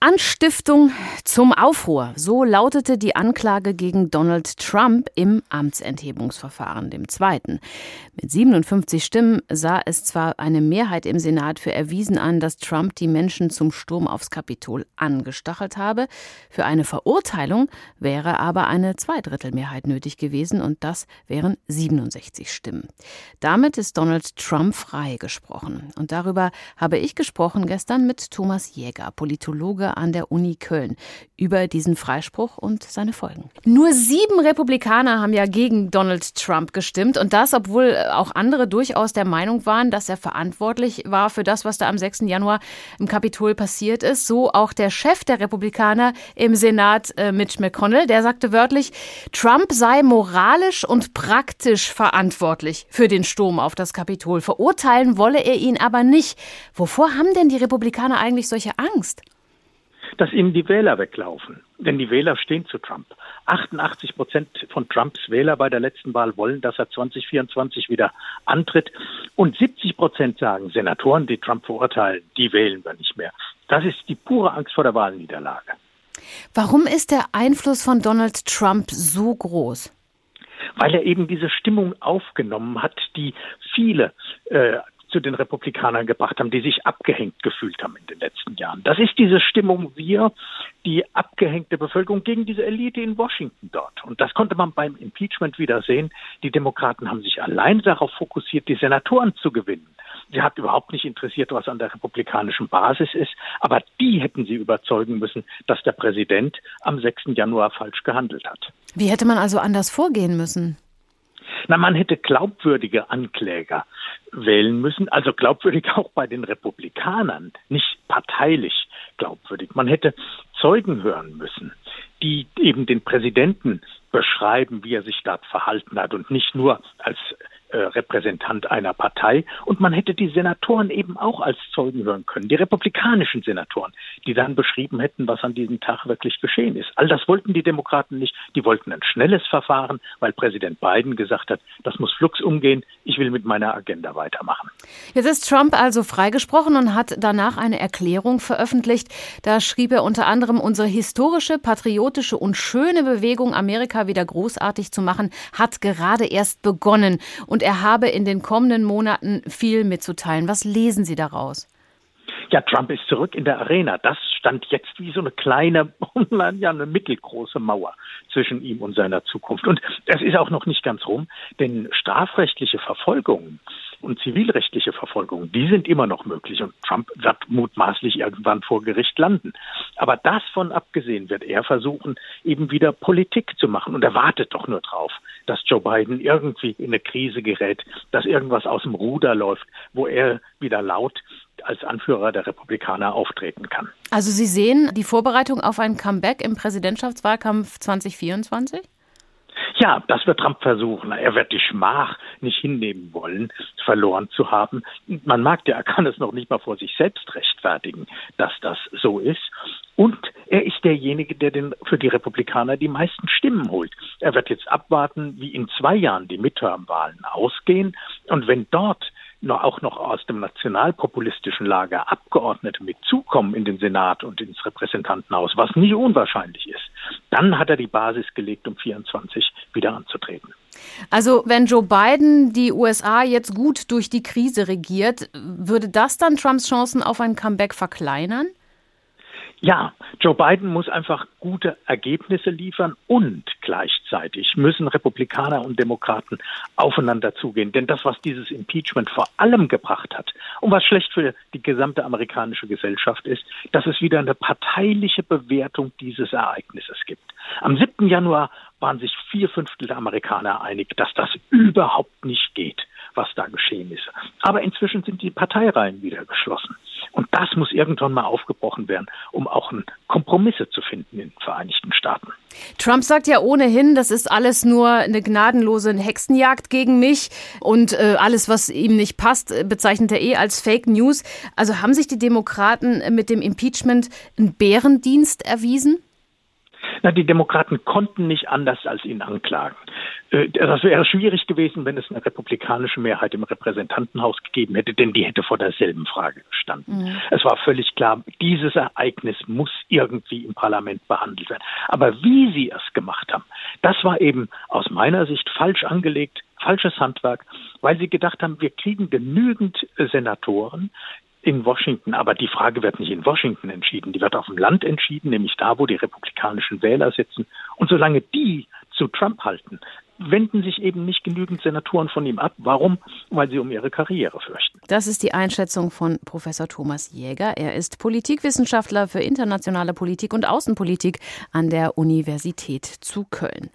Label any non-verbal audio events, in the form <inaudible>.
Anstiftung zum Aufruhr. So lautete die Anklage gegen Donald Trump im Amtsenthebungsverfahren, dem zweiten. Mit 57 Stimmen sah es zwar eine Mehrheit im Senat für erwiesen an, dass Trump die Menschen zum Sturm aufs Kapitol angestachelt habe. Für eine Verurteilung wäre aber eine Zweidrittelmehrheit nötig gewesen und das wären 67 Stimmen. Damit ist Donald Trump freigesprochen. Und darüber habe ich gesprochen gestern mit Thomas Jäger, Politologe an der Uni Köln über diesen Freispruch und seine Folgen. Nur sieben Republikaner haben ja gegen Donald Trump gestimmt und das, obwohl auch andere durchaus der Meinung waren, dass er verantwortlich war für das, was da am 6. Januar im Kapitol passiert ist. So auch der Chef der Republikaner im Senat, äh, Mitch McConnell, der sagte wörtlich, Trump sei moralisch und praktisch verantwortlich für den Sturm auf das Kapitol. Verurteilen wolle er ihn aber nicht. Wovor haben denn die Republikaner eigentlich solche Angst? Dass ihnen die Wähler weglaufen. Denn die Wähler stehen zu Trump. 88 Prozent von Trumps Wähler bei der letzten Wahl wollen, dass er 2024 wieder antritt. Und 70 Prozent sagen, Senatoren, die Trump verurteilen, die wählen wir nicht mehr. Das ist die pure Angst vor der Wahlniederlage. Warum ist der Einfluss von Donald Trump so groß? Weil er eben diese Stimmung aufgenommen hat, die viele äh, zu den Republikanern gebracht haben, die sich abgehängt gefühlt haben in den letzten Jahren. Das ist diese Stimmung, wir, die abgehängte Bevölkerung gegen diese Elite in Washington dort. Und das konnte man beim Impeachment wieder sehen. Die Demokraten haben sich allein darauf fokussiert, die Senatoren zu gewinnen. Sie hat überhaupt nicht interessiert, was an der republikanischen Basis ist, aber die hätten sie überzeugen müssen, dass der Präsident am 6. Januar falsch gehandelt hat. Wie hätte man also anders vorgehen müssen? Na, man hätte glaubwürdige Ankläger wählen müssen, also glaubwürdig <laughs> auch bei den Republikanern, nicht parteilich glaubwürdig. Man hätte Zeugen hören müssen, die eben den Präsidenten beschreiben, wie er sich dort verhalten hat und nicht nur als äh, Repräsentant einer Partei. Und man hätte die Senatoren eben auch als Zeugen hören können, die republikanischen Senatoren, die dann beschrieben hätten, was an diesem Tag wirklich geschehen ist. All das wollten die Demokraten nicht. Die wollten ein schnelles Verfahren, weil Präsident Biden gesagt hat, das muss flugs umgehen. Ich will mit meiner Agenda weitermachen. Jetzt ist Trump also freigesprochen und hat danach eine Erklärung veröffentlicht. Da schrieb er unter anderem, unsere historische, patriotische und schöne Bewegung, Amerika wieder großartig zu machen, hat gerade erst begonnen. Und und er habe in den kommenden Monaten viel mitzuteilen. Was lesen Sie daraus? Ja, Trump ist zurück in der Arena. Das stand jetzt wie so eine kleine, <laughs> ja, eine mittelgroße Mauer zwischen ihm und seiner Zukunft. Und es ist auch noch nicht ganz rum, denn strafrechtliche Verfolgungen und zivilrechtliche Verfolgungen, die sind immer noch möglich und Trump wird mutmaßlich irgendwann vor Gericht landen. Aber davon abgesehen wird er versuchen, eben wieder Politik zu machen und er wartet doch nur drauf, dass Joe Biden irgendwie in eine Krise gerät, dass irgendwas aus dem Ruder läuft, wo er wieder laut als Anführer der Republikaner auftreten kann. Also Sie sehen die Vorbereitung auf ein Comeback im Präsidentschaftswahlkampf 2024? Ja, das wird Trump versuchen. Er wird die Schmach nicht hinnehmen wollen, verloren zu haben. Man mag ja, er kann es noch nicht mal vor sich selbst rechtfertigen, dass das so ist. Und er ist derjenige, der den, für die Republikaner die meisten Stimmen holt. Er wird jetzt abwarten, wie in zwei Jahren die Midterm-Wahlen ausgehen. Und wenn dort auch noch aus dem nationalpopulistischen Lager Abgeordnete mitzukommen in den Senat und ins Repräsentantenhaus, was nicht unwahrscheinlich ist, dann hat er die Basis gelegt, um 24 wieder anzutreten. Also wenn Joe Biden die USA jetzt gut durch die Krise regiert, würde das dann Trumps Chancen auf ein Comeback verkleinern? Ja, Joe Biden muss einfach gute Ergebnisse liefern und gleichzeitig müssen Republikaner und Demokraten aufeinander zugehen. Denn das, was dieses Impeachment vor allem gebracht hat und was schlecht für die gesamte amerikanische Gesellschaft ist, dass es wieder eine parteiliche Bewertung dieses Ereignisses gibt. Am 7. Januar waren sich vier Fünftel der Amerikaner einig, dass das überhaupt nicht geht, was da geschehen ist. Aber inzwischen sind die Parteireihen wieder geschlossen. Und das muss irgendwann mal aufgebrochen werden, um auch Kompromisse zu finden in den Vereinigten Staaten. Trump sagt ja ohnehin, das ist alles nur eine gnadenlose Hexenjagd gegen mich und äh, alles, was ihm nicht passt, bezeichnet er eh als Fake News. Also haben sich die Demokraten mit dem Impeachment einen Bärendienst erwiesen? Na, die Demokraten konnten nicht anders als ihn anklagen. Äh, das wäre schwierig gewesen, wenn es eine republikanische Mehrheit im Repräsentantenhaus gegeben hätte, denn die hätte vor derselben Frage gestanden. Mhm. Es war völlig klar, dieses Ereignis muss irgendwie im Parlament behandelt werden. Aber wie sie es gemacht haben, das war eben aus meiner Sicht falsch angelegt, falsches Handwerk, weil sie gedacht haben, wir kriegen genügend Senatoren, in Washington. Aber die Frage wird nicht in Washington entschieden, die wird auf dem Land entschieden, nämlich da, wo die republikanischen Wähler sitzen. Und solange die zu Trump halten, wenden sich eben nicht genügend Senatoren von ihm ab. Warum? Weil sie um ihre Karriere fürchten. Das ist die Einschätzung von Professor Thomas Jäger. Er ist Politikwissenschaftler für internationale Politik und Außenpolitik an der Universität zu Köln.